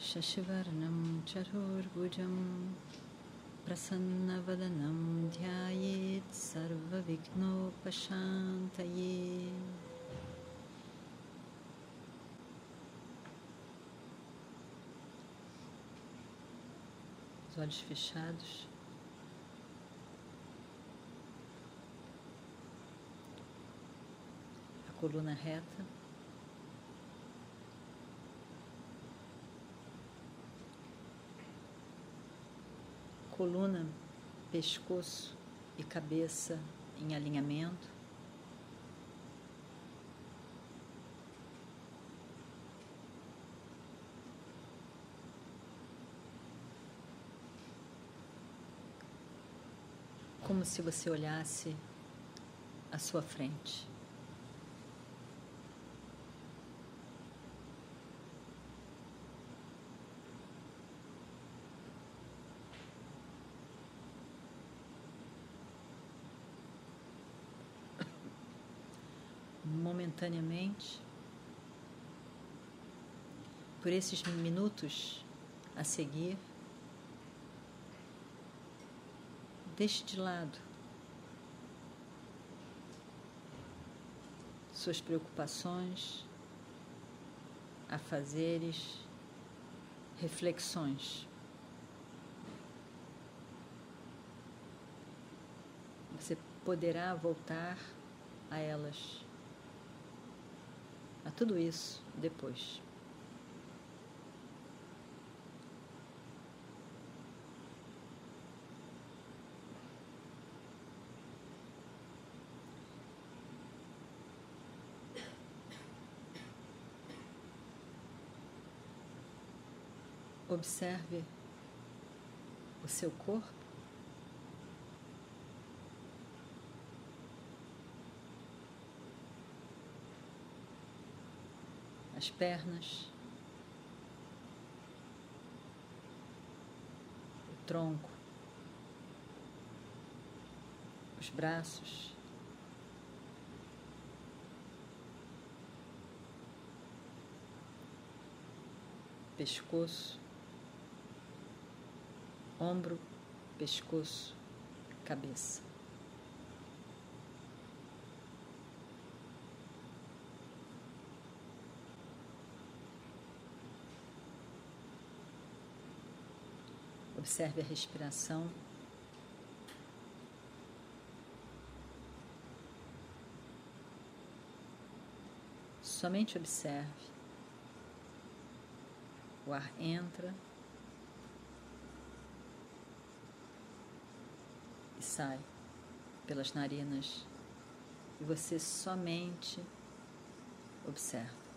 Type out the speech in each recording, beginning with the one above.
Shashivarnam Charurvujam Prasannavadanam Dhyayet Sarvavignopashantaye Os olhos fechados. A coluna reta. Coluna, pescoço e cabeça em alinhamento. Como se você olhasse à sua frente. Momentaneamente, por esses minutos a seguir, deixe de lado suas preocupações, afazeres, reflexões. Você poderá voltar a elas a tudo isso depois. Observe o seu corpo. As pernas, o tronco, os braços. Pescoço, ombro, pescoço, cabeça. Observe a respiração. Somente observe. O ar entra e sai pelas narinas e você somente observa.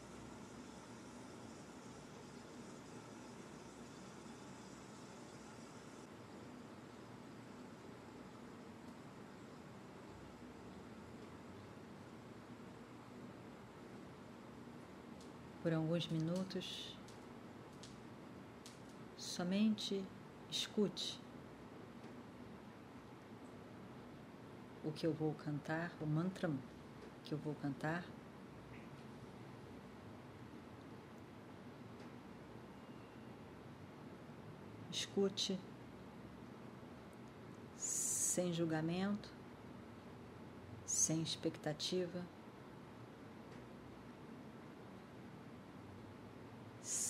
Por alguns minutos, somente escute o que eu vou cantar, o mantra que eu vou cantar. Escute sem julgamento, sem expectativa.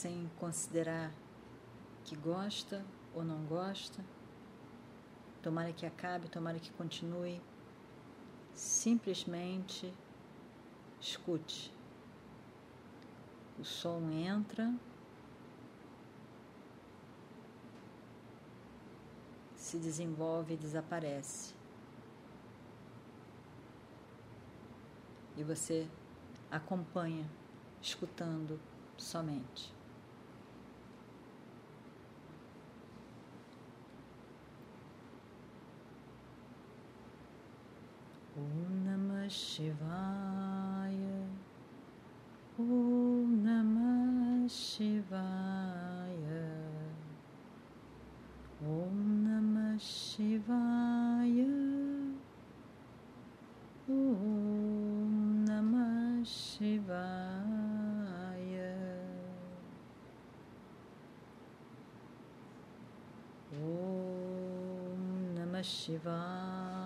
Sem considerar que gosta ou não gosta. Tomara que acabe, tomara que continue. Simplesmente escute. O som entra, se desenvolve e desaparece. E você acompanha, escutando somente. ओम नमः शिवाय ओम नमः शिवाय ओम नमः शिवाय ओम नमः शिवाय ओम नमः शिवाय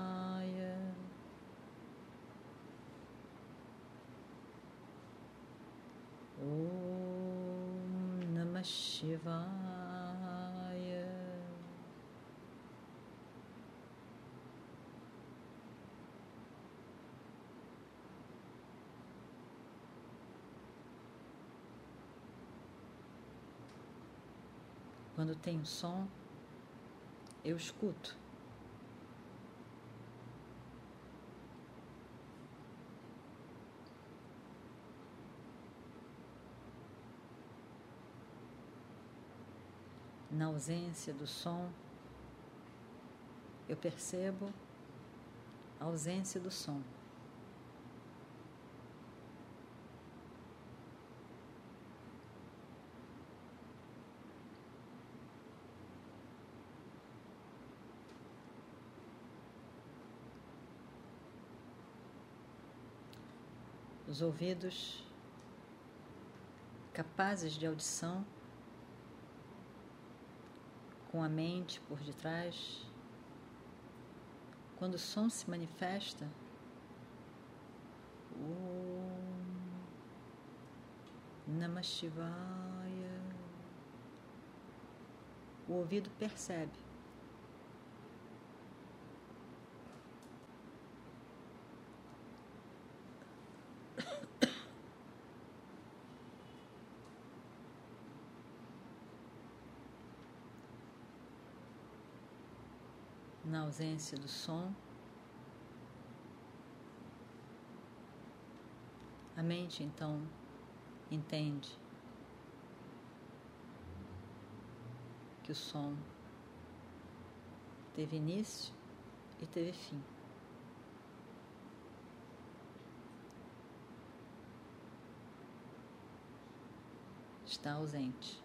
Shivaya. Quando tem um som, eu escuto. Na ausência do som, eu percebo a ausência do som. Os ouvidos capazes de audição com a mente por detrás. Quando o som se manifesta, Om Namah Shivaya, o ouvido percebe. Na ausência do som, a mente então entende que o som teve início e teve fim. Está ausente.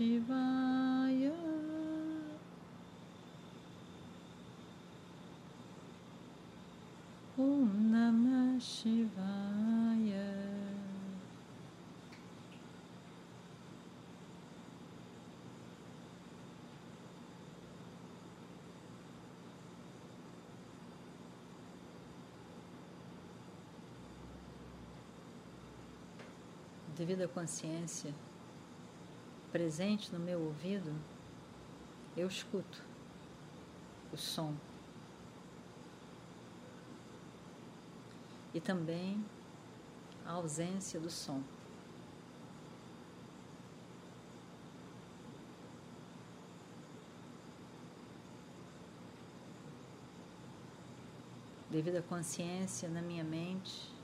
Shivaya. Om Namah Shivaya. Devido à consciência presente no meu ouvido, eu escuto o som. E também a ausência do som. Devido à consciência na minha mente,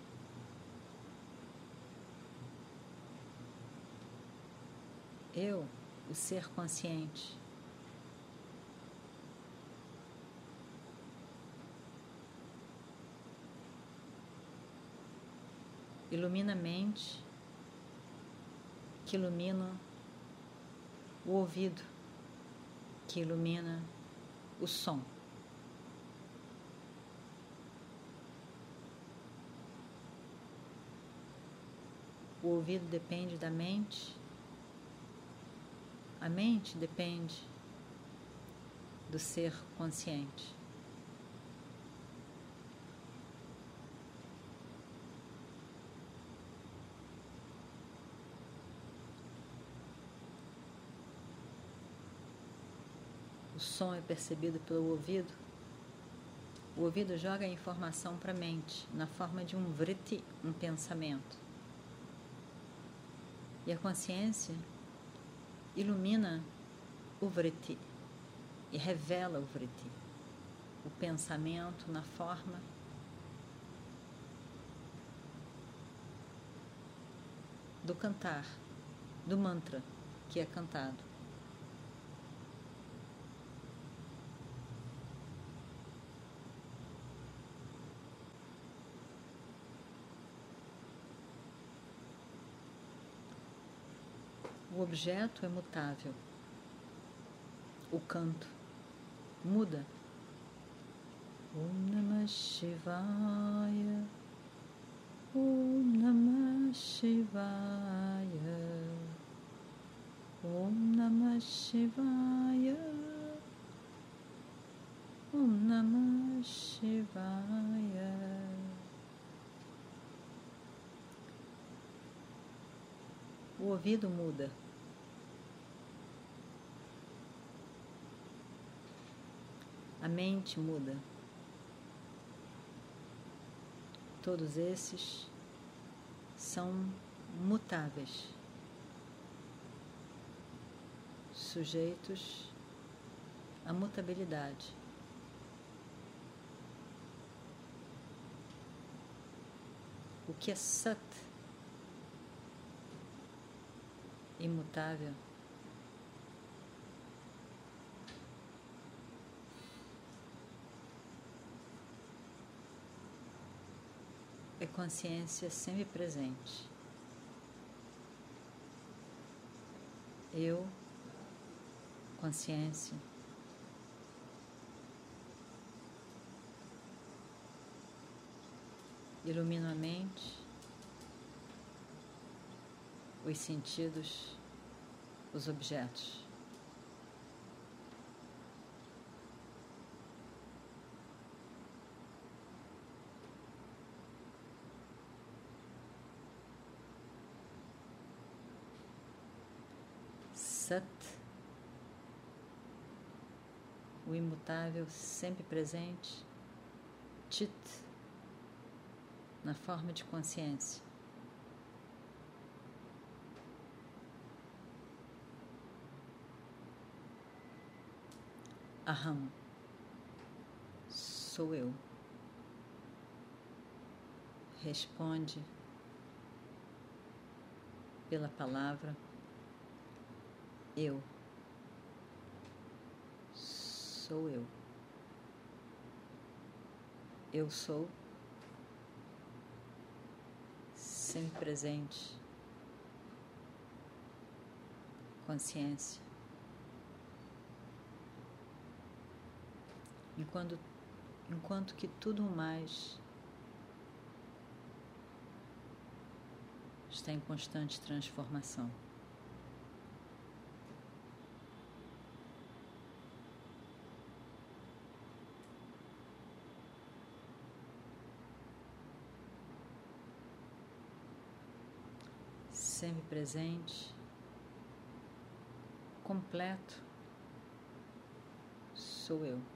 eu, o ser consciente, ilumina a mente, que ilumina o ouvido, que ilumina o som. O ouvido depende da mente, a mente depende do ser consciente. O som é percebido pelo ouvido. O ouvido joga a informação para a mente, na forma de um vritti, um pensamento. E a consciência ilumina o vritti e revela o vritti, o pensamento na forma do cantar, do mantra que é cantado. O objeto é mutável. O canto muda. Om Namah Shivaya. Om Namah Shivaya. Om Namah Shivaya. Om Namah Shivaya. O ouvido muda. A mente muda. Todos esses são mutáveis, sujeitos à mutabilidade. O que é sat, imutável, consciência sempre presente. Eu, consciência, ilumino a mente, os sentidos, os objetos. Sat, o imutável sempre presente, Chit, na forma de consciência. Aham, sou eu. Responde pela palavra eu. Sou eu. Eu sou sempre presente, consciência. Enquanto, enquanto que tudo mais está em constante transformação. Sempre presente, completo, sou eu.